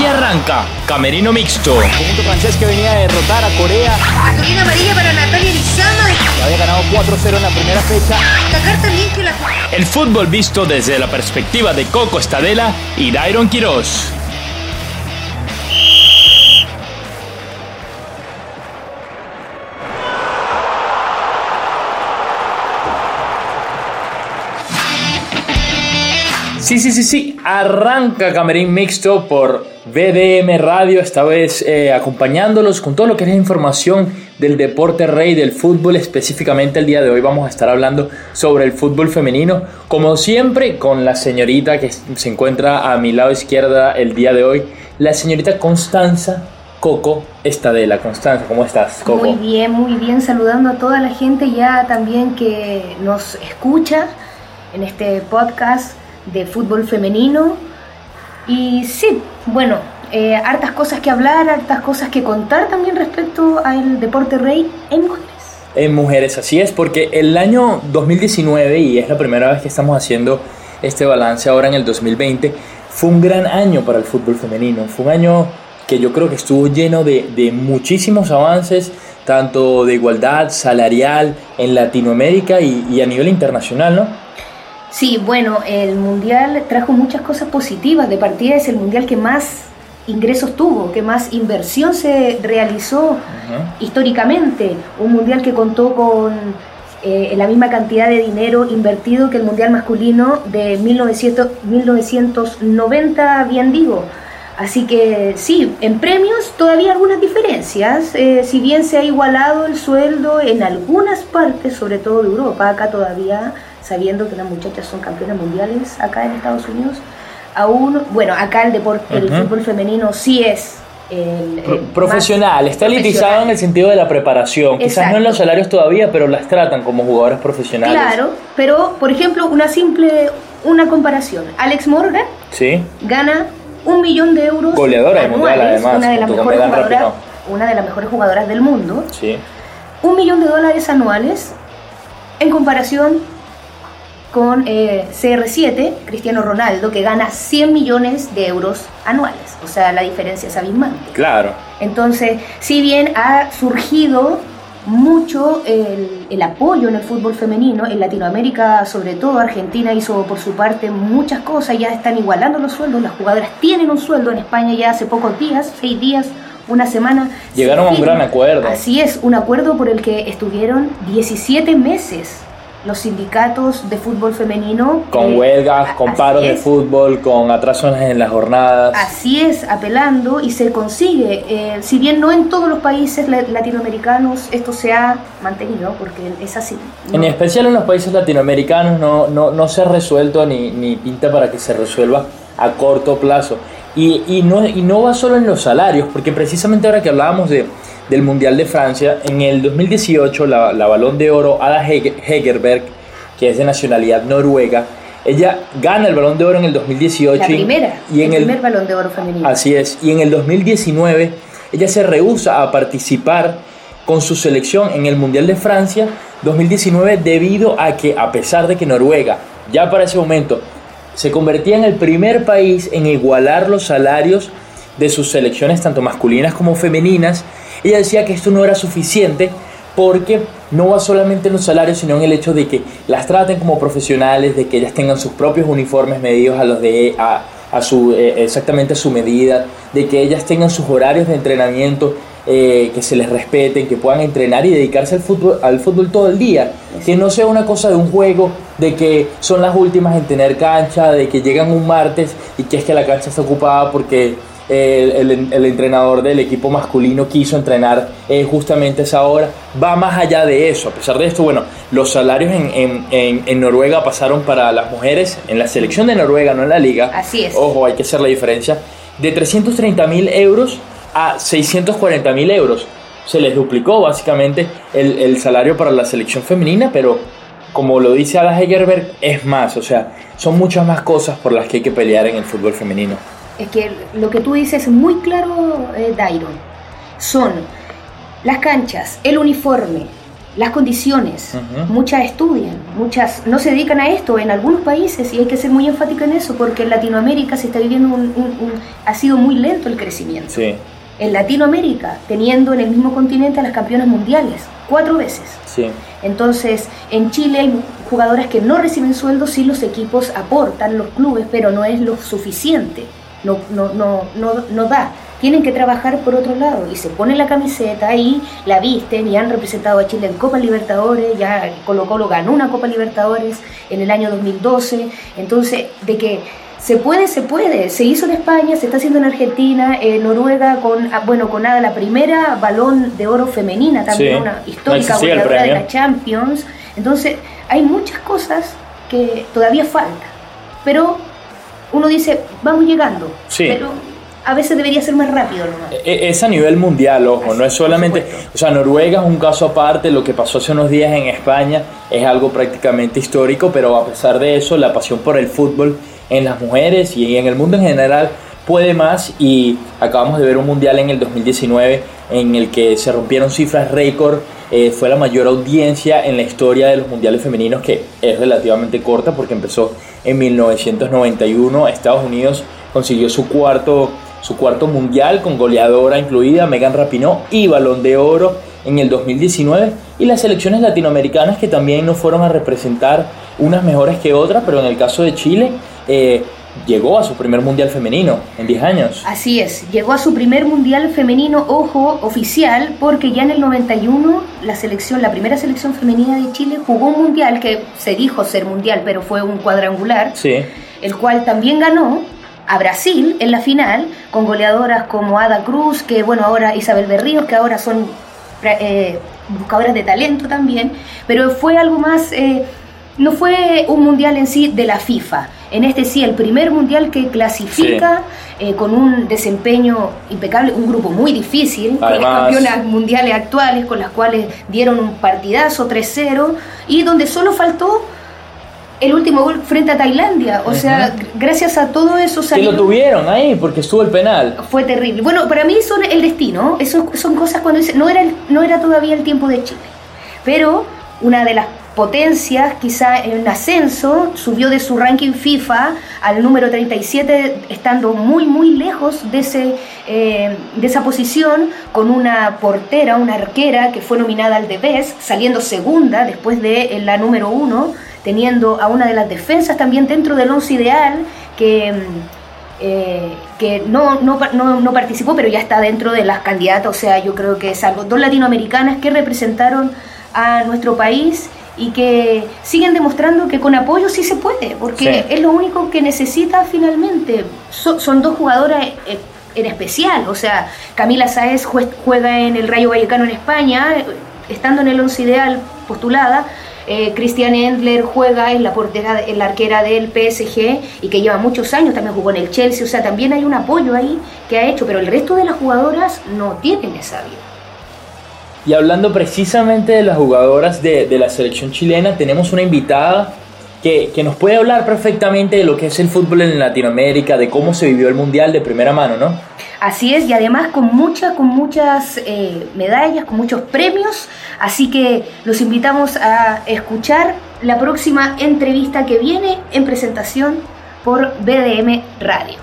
Aquí arranca Camerino Mixto. El conjunto francés que venía a derrotar a Corea. Cartulina amarilla para Natalia Lizama. Que había ganado 4-0 en la primera fecha. Destacar también que la... El fútbol visto desde la perspectiva de Coco Estadela y Dairon Quiroz. Sí, sí, sí, sí. Arranca Camerín Mixto por BDM Radio, esta vez eh, acompañándolos con todo lo que es información del deporte rey del fútbol. Específicamente el día de hoy vamos a estar hablando sobre el fútbol femenino. Como siempre, con la señorita que se encuentra a mi lado izquierda el día de hoy, la señorita Constanza Coco Estadela. Constanza, ¿cómo estás, Coco? Muy bien, muy bien. Saludando a toda la gente ya también que nos escucha en este podcast de fútbol femenino. Y sí, bueno, eh, hartas cosas que hablar, hartas cosas que contar también respecto al deporte rey en mujeres. En mujeres, así es, porque el año 2019, y es la primera vez que estamos haciendo este balance ahora en el 2020, fue un gran año para el fútbol femenino. Fue un año que yo creo que estuvo lleno de, de muchísimos avances, tanto de igualdad salarial en Latinoamérica y, y a nivel internacional, ¿no? Sí, bueno, el Mundial trajo muchas cosas positivas. De partida es el Mundial que más ingresos tuvo, que más inversión se realizó históricamente. Un Mundial que contó con eh, la misma cantidad de dinero invertido que el Mundial masculino de 1900, 1990, bien digo. Así que sí, en premios todavía algunas diferencias, eh, si bien se ha igualado el sueldo en algunas partes, sobre todo de Europa, acá todavía sabiendo que las muchachas son campeonas mundiales acá en Estados Unidos, aún, bueno, acá el deporte, el fútbol femenino sí es el, el profesional, está elitizado en el sentido de la preparación, quizás Exacto. no en los salarios todavía, pero las tratan como jugadoras profesionales. Claro, pero por ejemplo, una simple, una comparación. Alex Morgan Sí. gana un millón de euros Goleadora del mundial, además, una de las mejores jugadoras, una de las mejores jugadoras del mundo, Sí. un millón de dólares anuales en comparación con eh, CR7, Cristiano Ronaldo, que gana 100 millones de euros anuales. O sea, la diferencia es abismante. Claro. Entonces, si bien ha surgido mucho el, el apoyo en el fútbol femenino, en Latinoamérica sobre todo, Argentina hizo por su parte muchas cosas, ya están igualando los sueldos, las jugadoras tienen un sueldo, en España ya hace pocos días, seis días, una semana. se Llegaron a un gran acuerdo. Así es, un acuerdo por el que estuvieron 17 meses los sindicatos de fútbol femenino. Con eh, huelgas, con paros de es. fútbol, con atrasos en las jornadas. Así es, apelando y se consigue. Eh, si bien no en todos los países la- latinoamericanos esto se ha mantenido, porque es así. ¿no? En especial en los países latinoamericanos no, no, no se ha resuelto ni, ni pinta para que se resuelva a corto plazo. Y, y, no, y no va solo en los salarios, porque precisamente ahora que hablábamos de, del Mundial de Francia, en el 2018 la, la balón de oro Ada Hege- Hegerberg, que es de nacionalidad noruega, ella gana el balón de oro en el 2018. la primera, y en el el, primer balón de oro femenino. Así es. Y en el 2019 ella se rehúsa a participar con su selección en el Mundial de Francia 2019 debido a que a pesar de que Noruega ya para ese momento se convertía en el primer país en igualar los salarios de sus selecciones tanto masculinas como femeninas, ella decía que esto no era suficiente porque no va solamente en los salarios, sino en el hecho de que las traten como profesionales, de que ellas tengan sus propios uniformes medidos a los de a, a su eh, exactamente a su medida, de que ellas tengan sus horarios de entrenamiento, eh, que se les respeten, que puedan entrenar y dedicarse al fútbol, al fútbol todo el día, que no sea una cosa de un juego, de que son las últimas en tener cancha, de que llegan un martes y que es que la cancha está ocupada porque el, el- el entrenador del equipo masculino quiso entrenar eh, justamente esa hora. Va más allá de eso. A pesar de esto, bueno, los salarios en, en- en- en Noruega pasaron para las mujeres, en la selección de Noruega, no en la liga. Así es. Ojo, hay que hacer la diferencia. De 330 mil euros a 640 mil euros. Se les duplicó básicamente el, el salario para la selección femenina, pero como lo dice Ada Hegerberg, es más. O sea, son muchas más cosas por las que hay que pelear en el fútbol femenino. Es que lo que tú dices es muy claro, eh, Dairon. Son las canchas, el uniforme, las condiciones. Muchas estudian, muchas no se dedican a esto en algunos países y hay que ser muy enfático en eso porque en Latinoamérica se está viviendo un, ha sido muy lento el crecimiento. Sí. En Latinoamérica, teniendo en el mismo continente a las campeonas mundiales, cuatro veces. Sí. Entonces, en Chile hay jugadoras que no reciben sueldos, sí los equipos aportan, los clubes, pero no es lo suficiente, no, no, no, no, no da. Tienen que trabajar por otro lado. Y se ponen la camiseta y la visten y han representado a Chile en Copa Libertadores, ya Colo Colo ganó una Copa Libertadores en el año 2012, entonces de que se puede, se puede, se hizo en España, se está haciendo en Argentina, en Noruega con, ah, bueno, con nada, la primera balón de oro femenina, también una histórica goleadora de la Champions, entonces hay muchas cosas que todavía faltan, pero uno dice, vamos llegando, pero a veces debería ser más rápido. E, e, es a nivel mundial, ojo, no es solamente, o sea, Noruega es un caso aparte, lo que pasó hace unos días en España es algo prácticamente histórico, pero a pesar de eso, la pasión por el fútbol en las mujeres y en el mundo en general puede más y acabamos de ver un mundial en el 2019 en el que se rompieron cifras récord, eh, fue la mayor audiencia en la historia de los mundiales femeninos que es relativamente corta porque empezó en 1991, Estados Unidos consiguió su cuarto su cuarto mundial con goleadora incluida, Megan Rapinoe y balón de oro en el 2019 y las selecciones latinoamericanas que también no fueron a representar unas mejores que otras, pero en el caso de Chile eh, llegó a su primer mundial femenino en 10 años. Así es, llegó a su primer mundial femenino, ojo, oficial, porque ya en el 91 la selección, la primera selección femenina de Chile jugó un mundial que se dijo ser mundial, pero fue un cuadrangular, sí. el cual también ganó a Brasil en la final, con goleadoras como Ada Cruz, que bueno, ahora Isabel Berríos, que ahora son eh, buscadoras de talento también, pero fue algo más, eh, no fue un mundial en sí de la FIFA. En este sí, el primer mundial que clasifica eh, con un desempeño impecable, un grupo muy difícil, con las campeonas mundiales actuales, con las cuales dieron un partidazo 3-0, y donde solo faltó el último gol frente a Tailandia. O sea, gracias a todo eso salió. Que lo tuvieron ahí porque estuvo el penal. Fue terrible. Bueno, para mí son el destino. Eso son cosas cuando dice. No era, no era todavía el tiempo de Chile. Pero una de las potencias, quizá en ascenso, subió de su ranking FIFA al número 37, estando muy, muy lejos de, ese, eh, de esa posición, con una portera, una arquera que fue nominada al Debes, saliendo segunda después de la número uno teniendo a una de las defensas también dentro del once ideal que, eh, que no, no, no, participó, pero ya está dentro de las candidatas, o sea, yo creo que es algo, dos latinoamericanas que representaron a nuestro país y que siguen demostrando que con apoyo sí se puede, porque es lo único que necesita finalmente. son dos jugadoras eh, en especial, o sea, Camila Sáez juega en el Rayo Vallecano en España, estando en el once ideal postulada, eh, Christian Endler juega en la portera, en la arquera del PSG y que lleva muchos años, también jugó en el Chelsea, o sea, también hay un apoyo ahí que ha hecho, pero el resto de las jugadoras no tienen esa vida. Y hablando precisamente de las jugadoras de, de la selección chilena, tenemos una invitada que, que, nos puede hablar perfectamente de lo que es el fútbol en Latinoamérica, de cómo se vivió el Mundial de primera mano, ¿no? Así es, y además con, muchas con muchas eh, medallas, con muchos premios, así que los invitamos a escuchar la próxima entrevista que viene en presentación por BDM Radio.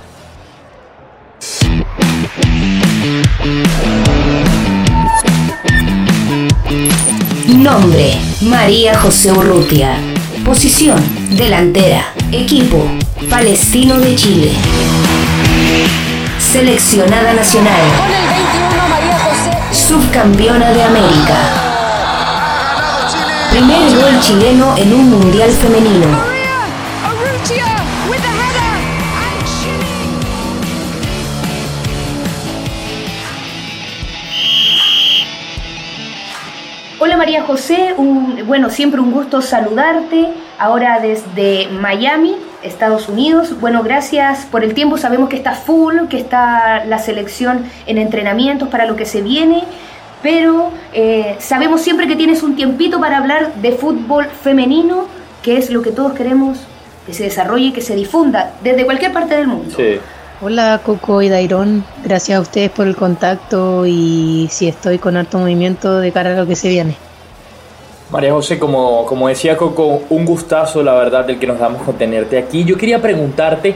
Nombre, María José Urrutia. Posición, delantera. Equipo, Palestino de Chile. Seleccionada nacional. Con el 21, María José. Subcampeona de América. Primer gol chileno en un mundial femenino. Hola María José, bueno, siempre un gusto saludarte, ahora desde Miami, Estados Unidos. Bueno, gracias por el tiempo, sabemos que está full, que está la selección en entrenamientos para lo que se viene, pero eh, sabemos siempre que tienes un tiempito para hablar de fútbol femenino, que es lo que todos queremos que se desarrolle y que se difunda desde cualquier parte del mundo. Sí. Hola Coco y Dairón, gracias a ustedes por el contacto y si estoy con alto movimiento de cara a lo que se viene. María José, como, como decía Coco, un gustazo, la verdad, del que nos damos con tenerte aquí. Yo quería preguntarte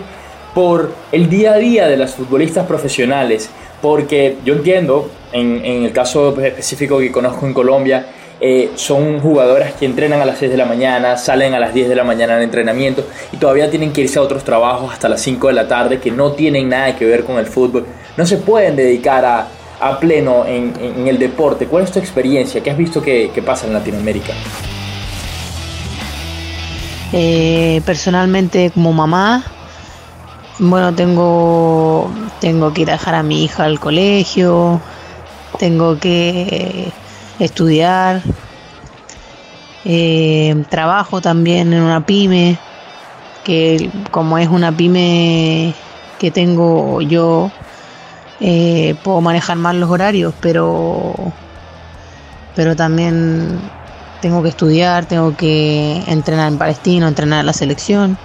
por el día a día de las futbolistas profesionales, porque yo entiendo, en, en el caso específico que conozco en Colombia, eh, son jugadoras que entrenan a las 6 de la mañana, salen a las 10 de la mañana al entrenamiento y todavía tienen que irse a otros trabajos hasta las 5 de la tarde que no tienen nada que ver con el fútbol. No se pueden dedicar a, a pleno en, el deporte. ¿Cuál es tu experiencia? ¿Qué has visto que, que pasa en Latinoamérica? Eh, personalmente como mamá, bueno, tengo, tengo que ir a dejar a mi hija al colegio, tengo que estudiar, eh, trabajo también en una pyme, que como es una pyme que tengo yo, eh, puedo manejar más los horarios, pero, pero también tengo que estudiar, tengo que entrenar en Palestino, entrenar en la selección.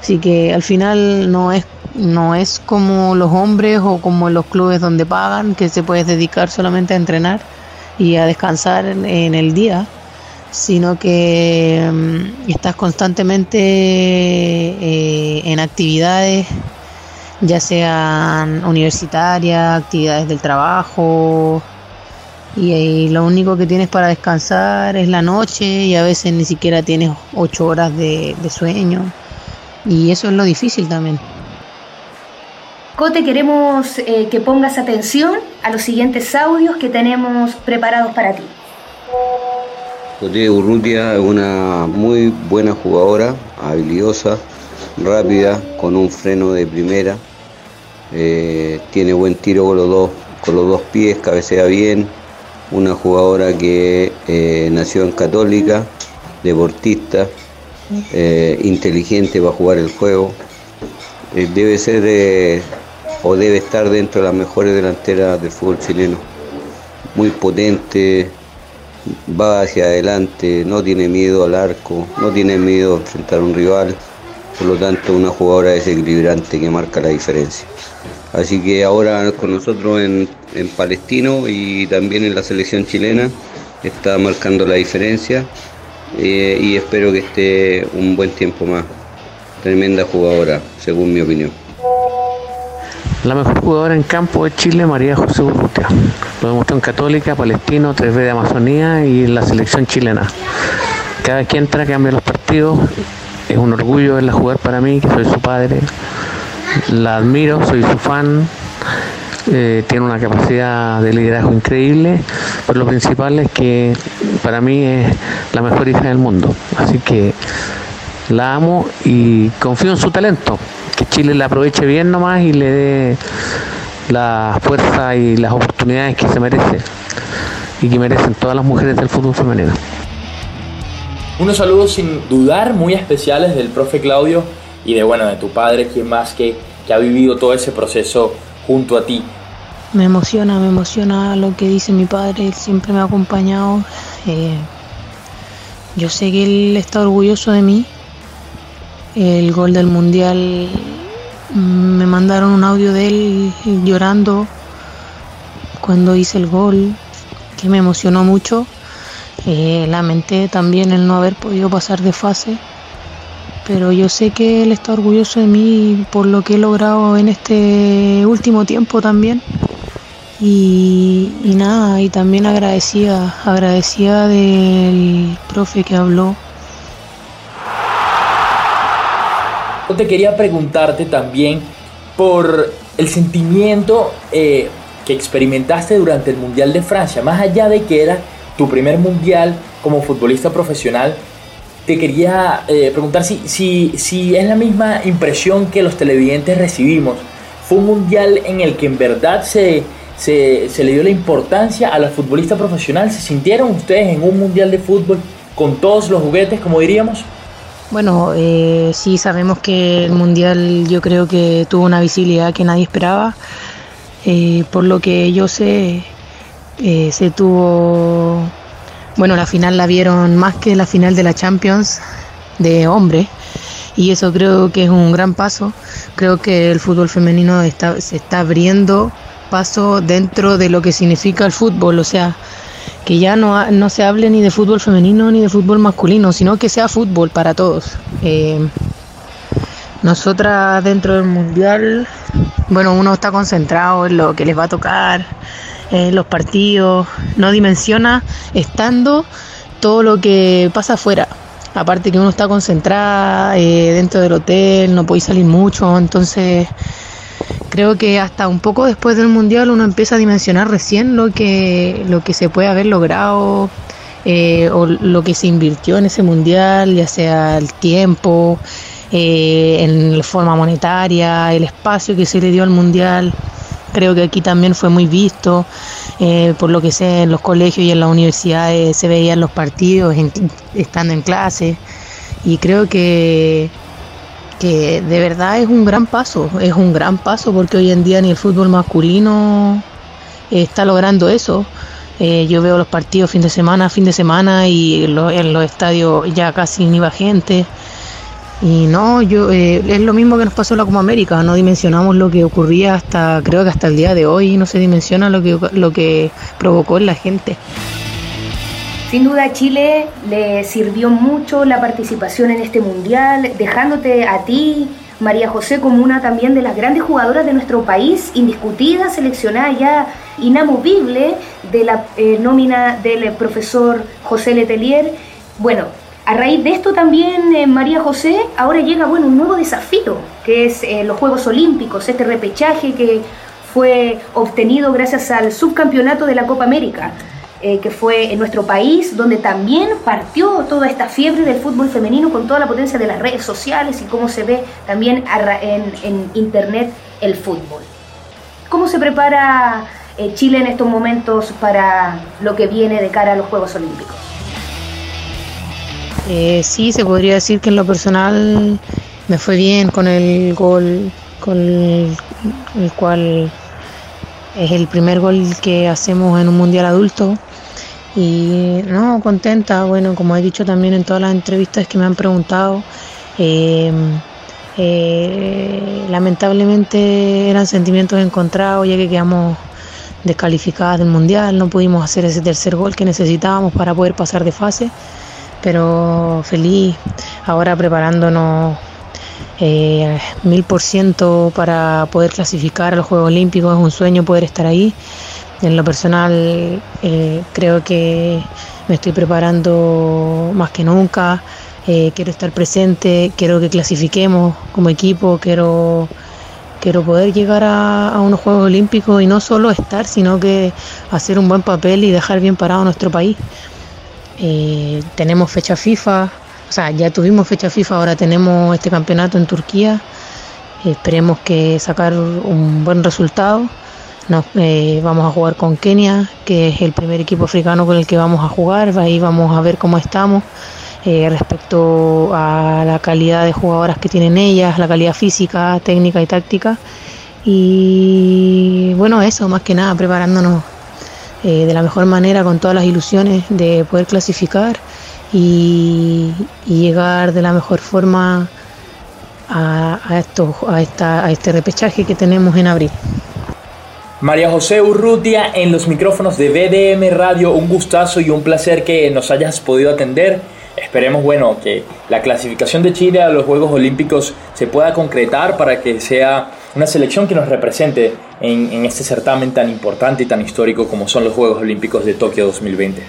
Así que al final no es, no es como los hombres o como los clubes donde pagan, que se puede dedicar solamente a entrenar y a descansar en, el día, sino que um, estás constantemente eh, en actividades, ya sean universitarias, actividades del trabajo, y, y, lo único que tienes para descansar es la noche y a veces ni siquiera tienes ocho horas de sueño, y eso es lo difícil también. Cote, queremos eh, que pongas atención a los siguientes audios que tenemos preparados para ti. Cote Urrutia es una muy buena jugadora, habilidosa, rápida, con un freno de primera. Eh, tiene buen tiro con los, dos, con los dos pies, cabecea bien. Una jugadora que eh, nació en Católica, deportista, inteligente para jugar el juego. debe ser o debe estar dentro de las mejores delanteras del fútbol chileno. Muy potente, va hacia adelante, no tiene miedo al arco, no tiene miedo a enfrentar a un rival, por lo tanto una jugadora desequilibrante que marca la diferencia. Así que ahora con nosotros en, Palestino y también en la selección chilena está marcando la diferencia eh, y espero que esté un buen tiempo más. Tremenda jugadora, según mi opinión. La mejor jugadora en campo de Chile, María José Urrutia. Lo demostró en Católica, Palestino, 3B de Amazonía y en la selección chilena. Cada vez que entra cambia los partidos. Es un orgullo verla jugar para mí, que soy su padre. La admiro, soy su fan. Eh, tiene una capacidad de liderazgo increíble, pero lo principal es que para mí es la mejor hija del mundo. Así que la amo y confío en su talento Chile la aproveche bien nomás y le dé la fuerza y las oportunidades que se merece y que merecen todas las mujeres del fútbol femenino. Unos saludos sin dudar muy especiales del profe Claudio y de bueno de tu padre, quien más que, que ha vivido todo ese proceso junto a ti. Me emociona, me emociona lo que dice mi padre, él siempre me ha acompañado. Eh, yo sé que él está orgulloso de mí, el gol del mundial me mandaron un audio de él llorando cuando hice el gol que me emocionó mucho. Eh, lamenté también el no haber podido pasar de fase pero yo sé que él está orgulloso de mí por lo que he logrado en este último tiempo también. Y, y nada y también agradecida agradecida del profe que habló Yo te quería preguntarte también por el sentimiento eh, que experimentaste durante el Mundial de Francia, más allá de que era tu primer Mundial como futbolista profesional, te quería eh, preguntar si, si, si es la misma impresión que los televidentes recibimos. Fue un Mundial en el que en verdad se, se, se le dio la importancia a la futbolista profesional. ¿Se sintieron ustedes en un Mundial de fútbol con todos los juguetes, como diríamos? Bueno, eh, sí sabemos que el Mundial yo creo que tuvo una visibilidad que nadie esperaba. Eh, por lo que yo sé, eh, se tuvo, bueno, la final la vieron más que la final de la Champions de hombre y eso creo que es un gran paso. Creo que el fútbol femenino está, se está abriendo paso dentro de lo que significa el fútbol, o sea, que ya no, no se hable ni de fútbol femenino ni de fútbol masculino, sino que sea fútbol para todos. Eh, nosotras dentro del mundial, bueno, uno está concentrado en lo que les va a tocar, en los partidos, no dimensiona estando todo lo que pasa afuera. Aparte que uno está concentrada eh, dentro del hotel, no puede salir mucho, entonces creo que hasta un poco después del mundial uno empieza a dimensionar recién lo que, lo que se puede haber logrado eh, o lo que se invirtió en ese mundial, ya sea el tiempo, eh, en forma monetaria, el espacio que se le dio al mundial. Creo que aquí también fue muy visto, eh, por lo que sé, en los colegios y en las universidades se veían los partidos estando en clase. Y creo que de verdad es un gran paso, es un gran paso porque hoy en día ni el fútbol masculino está logrando eso. Eh, yo veo los partidos fin de semana, fin de semana y en los estadios ya casi ni va gente. Y no, yo eh, es lo mismo que nos pasó en la Copa América, no dimensionamos lo que ocurría hasta, creo que hasta el día de hoy, no se dimensiona lo que, lo que provocó en la gente. Sin duda Chile le sirvió mucho la participación en este mundial, dejándote a ti, María José, como una también de las grandes jugadoras de nuestro país, indiscutida, seleccionada ya inamovible de la eh, nómina del profesor José Letelier. Bueno, a raíz de esto también, eh, María José, ahora llega bueno, un nuevo desafío, que es eh, los Juegos Olímpicos, este repechaje que fue obtenido gracias al subcampeonato de la Copa América. Eh, que fue en nuestro país, donde también partió toda esta fiebre del fútbol femenino con toda la potencia de las redes sociales y cómo se ve también en, internet el fútbol. ¿Cómo se prepara eh, Chile en estos momentos para lo que viene de cara a los Juegos Olímpicos? Eh, sí, se podría decir que en lo personal me fue bien con el gol, con el cual es el primer gol que hacemos en un mundial adulto. Y no, contenta, bueno, como he dicho también en todas las entrevistas que me han preguntado, em, eh, lamentablemente eran sentimientos encontrados ya que quedamos descalificadas del mundial, no pudimos hacer ese tercer gol que necesitábamos para poder pasar de fase, pero feliz ahora preparándonos eh, mil por ciento para poder clasificar a los Juegos Olímpicos, es un sueño poder estar ahí. En lo personal eh, creo que me estoy preparando más que nunca, eh, quiero estar presente, quiero que clasifiquemos como equipo, quiero, quiero poder llegar a, unos Juegos Olímpicos y no solo estar, sino que hacer un buen papel y dejar bien parado nuestro país. Eh, tenemos fecha FIFA, o sea, ya tuvimos fecha FIFA, ahora tenemos este campeonato en Turquía. Esperemos que sacar un buen resultado nos, eh, vamos a jugar con Kenia, que es el primer equipo africano con el que vamos a jugar. Ahí vamos a ver cómo estamos eh, respecto a la calidad de jugadoras que tienen ellas, la calidad física, técnica y táctica. Y bueno, eso, más que nada, preparándonos eh, de la mejor manera con todas las ilusiones de poder clasificar y, llegar de la mejor forma a, esto, a, esta, a este repechaje que tenemos en abril. María José Urrutia en los micrófonos de BDM Radio, un gustazo y un placer que nos hayas podido atender. Esperemos, bueno, que la clasificación de Chile a los Juegos Olímpicos se pueda concretar para que sea una selección que nos represente en, en este certamen tan importante y tan histórico como son los Juegos Olímpicos de Tokio 2020.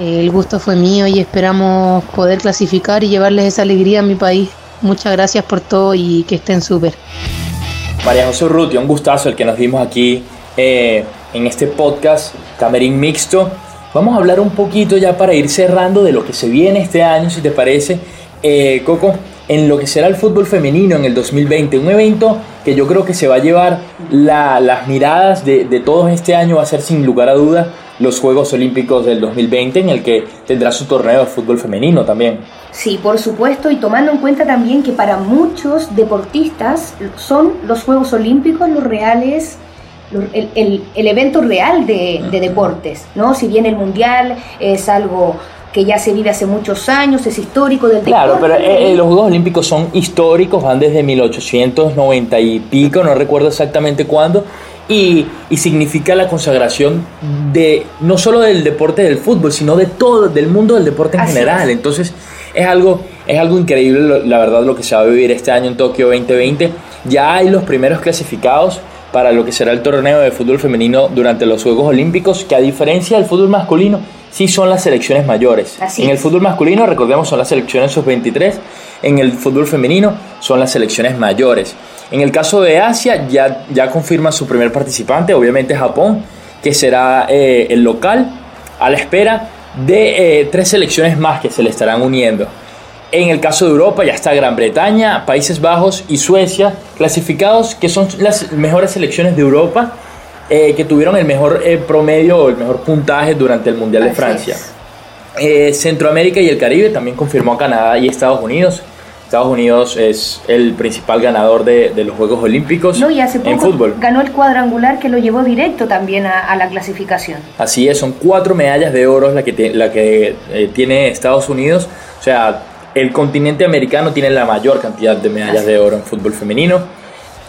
El gusto fue mío y esperamos poder clasificar y llevarles esa alegría a mi país. Muchas gracias por todo y que estén súper. María José Urrutia, un gustazo el que nos dimos aquí eh, en este podcast Camerín Mixto. Vamos a hablar un poquito ya para ir cerrando de lo que se viene este año, si te parece, eh, Coco, en lo que será el fútbol femenino en el 2020. Un evento que yo creo que se va a llevar las miradas de, de todos este año, va a ser sin lugar a dudas los Juegos Olímpicos del 2020, en el que tendrá su torneo de fútbol femenino también. Sí, por supuesto, y tomando en cuenta también que para muchos deportistas son los Juegos Olímpicos los reales, el, evento real de, deportes, ¿no? Si bien el Mundial es algo que ya se vive hace muchos años, es histórico del Claro, pero eh, eh, los Juegos Olímpicos son históricos, van desde 1890 y pico, no recuerdo exactamente cuándo, y, y significa la consagración de no solo del deporte del fútbol, sino de todo, del mundo del deporte en Así general. es. Entonces es algo, es algo increíble, la verdad, lo que se va a vivir este año en Tokio 2020. Ya hay los primeros clasificados para lo que será el torneo de fútbol femenino durante los Juegos Olímpicos, que a diferencia del fútbol masculino, sí son las selecciones mayores. Así en el fútbol masculino, recordemos, son las selecciones sub-23, en el fútbol femenino son las selecciones mayores. En el caso de Asia, ya, ya confirma su primer participante, obviamente Japón, que será eh, el local, a la espera de eh, tres selecciones más que se le estarán uniendo. En el caso de Europa ya está Gran Bretaña, Países Bajos y Suecia clasificados, que son las mejores selecciones de Europa eh, que tuvieron el mejor eh, promedio o el mejor puntaje durante el Mundial de Francia. Eh, Centroamérica y el Caribe también confirmó Canadá y Estados Unidos. Estados Unidos es el principal ganador de, de los Juegos Olímpicos No, y hace en fútbol. ganó el cuadrangular que lo llevó directo también a, a la clasificación. Así es, son cuatro medallas de oro la que, tie- la que eh, tiene Estados Unidos. O sea, el continente americano tiene la mayor cantidad de medallas de oro en fútbol femenino.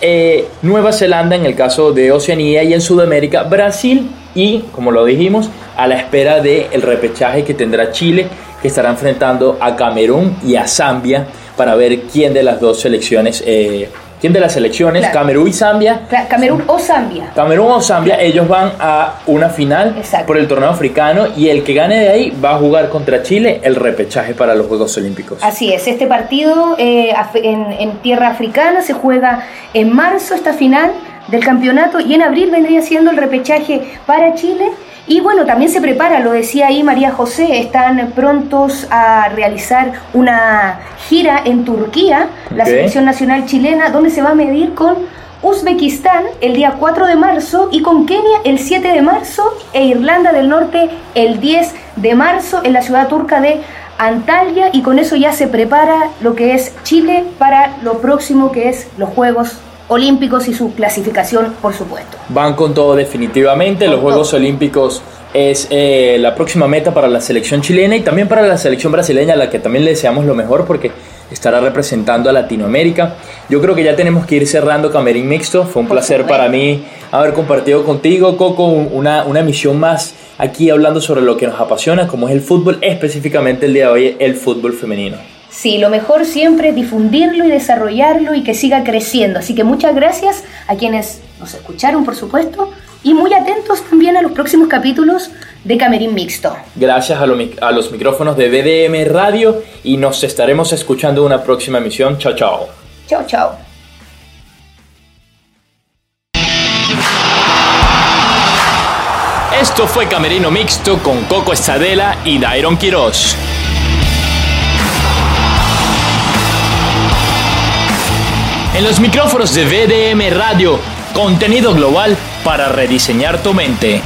Eh, Nueva Zelanda en el caso de Oceanía y en Sudamérica Brasil y, como lo dijimos, a la espera del repechaje que tendrá Chile, que estará enfrentando a Camerún y a Zambia para ver quién de las dos selecciones, eh, quién de las selecciones, Claro. Camerún y Zambia, Camerún o Zambia. Camerún o Zambia, ellos van a una final Exacto. por el torneo africano y el que gane de ahí va a jugar contra Chile el repechaje para los Juegos Olímpicos. Así es, este partido eh, en, en tierra africana se juega en marzo, esta final del campeonato, y en abril vendría siendo el repechaje para Chile. Y bueno, también se prepara, lo decía ahí María José, están prontos a realizar una gira en Turquía, la selección nacional chilena, donde se va a medir con Uzbekistán el día 4 de marzo y con Kenia el 7 de marzo e Irlanda del Norte el 10 de marzo en la ciudad turca de Antalya. Y con eso ya se prepara lo que es Chile para lo próximo que es los Juegos Olímpicos y su clasificación, por supuesto. Van con todo definitivamente. Con los Juegos todo. Olímpicos es eh, la próxima meta para la selección chilena y también para la selección brasileña, a la que también le deseamos lo mejor porque estará representando a Latinoamérica. Yo creo que ya tenemos que ir cerrando Camerín Mixto. Fue un Por placer supuesto. para mí haber compartido contigo, Coco, un- una, una emisión más aquí hablando sobre lo que nos apasiona, como es el fútbol, específicamente el día de hoy, el fútbol femenino. Sí, lo mejor siempre es difundirlo y desarrollarlo y que siga creciendo. Así que muchas gracias a quienes nos escucharon, por supuesto, y muy atentos también a los próximos capítulos de Camerín Mixto. Gracias a, lo mic- a los micrófonos de BDM Radio y nos estaremos escuchando en una próxima emisión. Chao, chao. Chao, chao. Esto fue Camerino Mixto con Coco Estadela y Dairon Quiroz. En los micrófonos de VDM Radio, contenido global para rediseñar tu mente.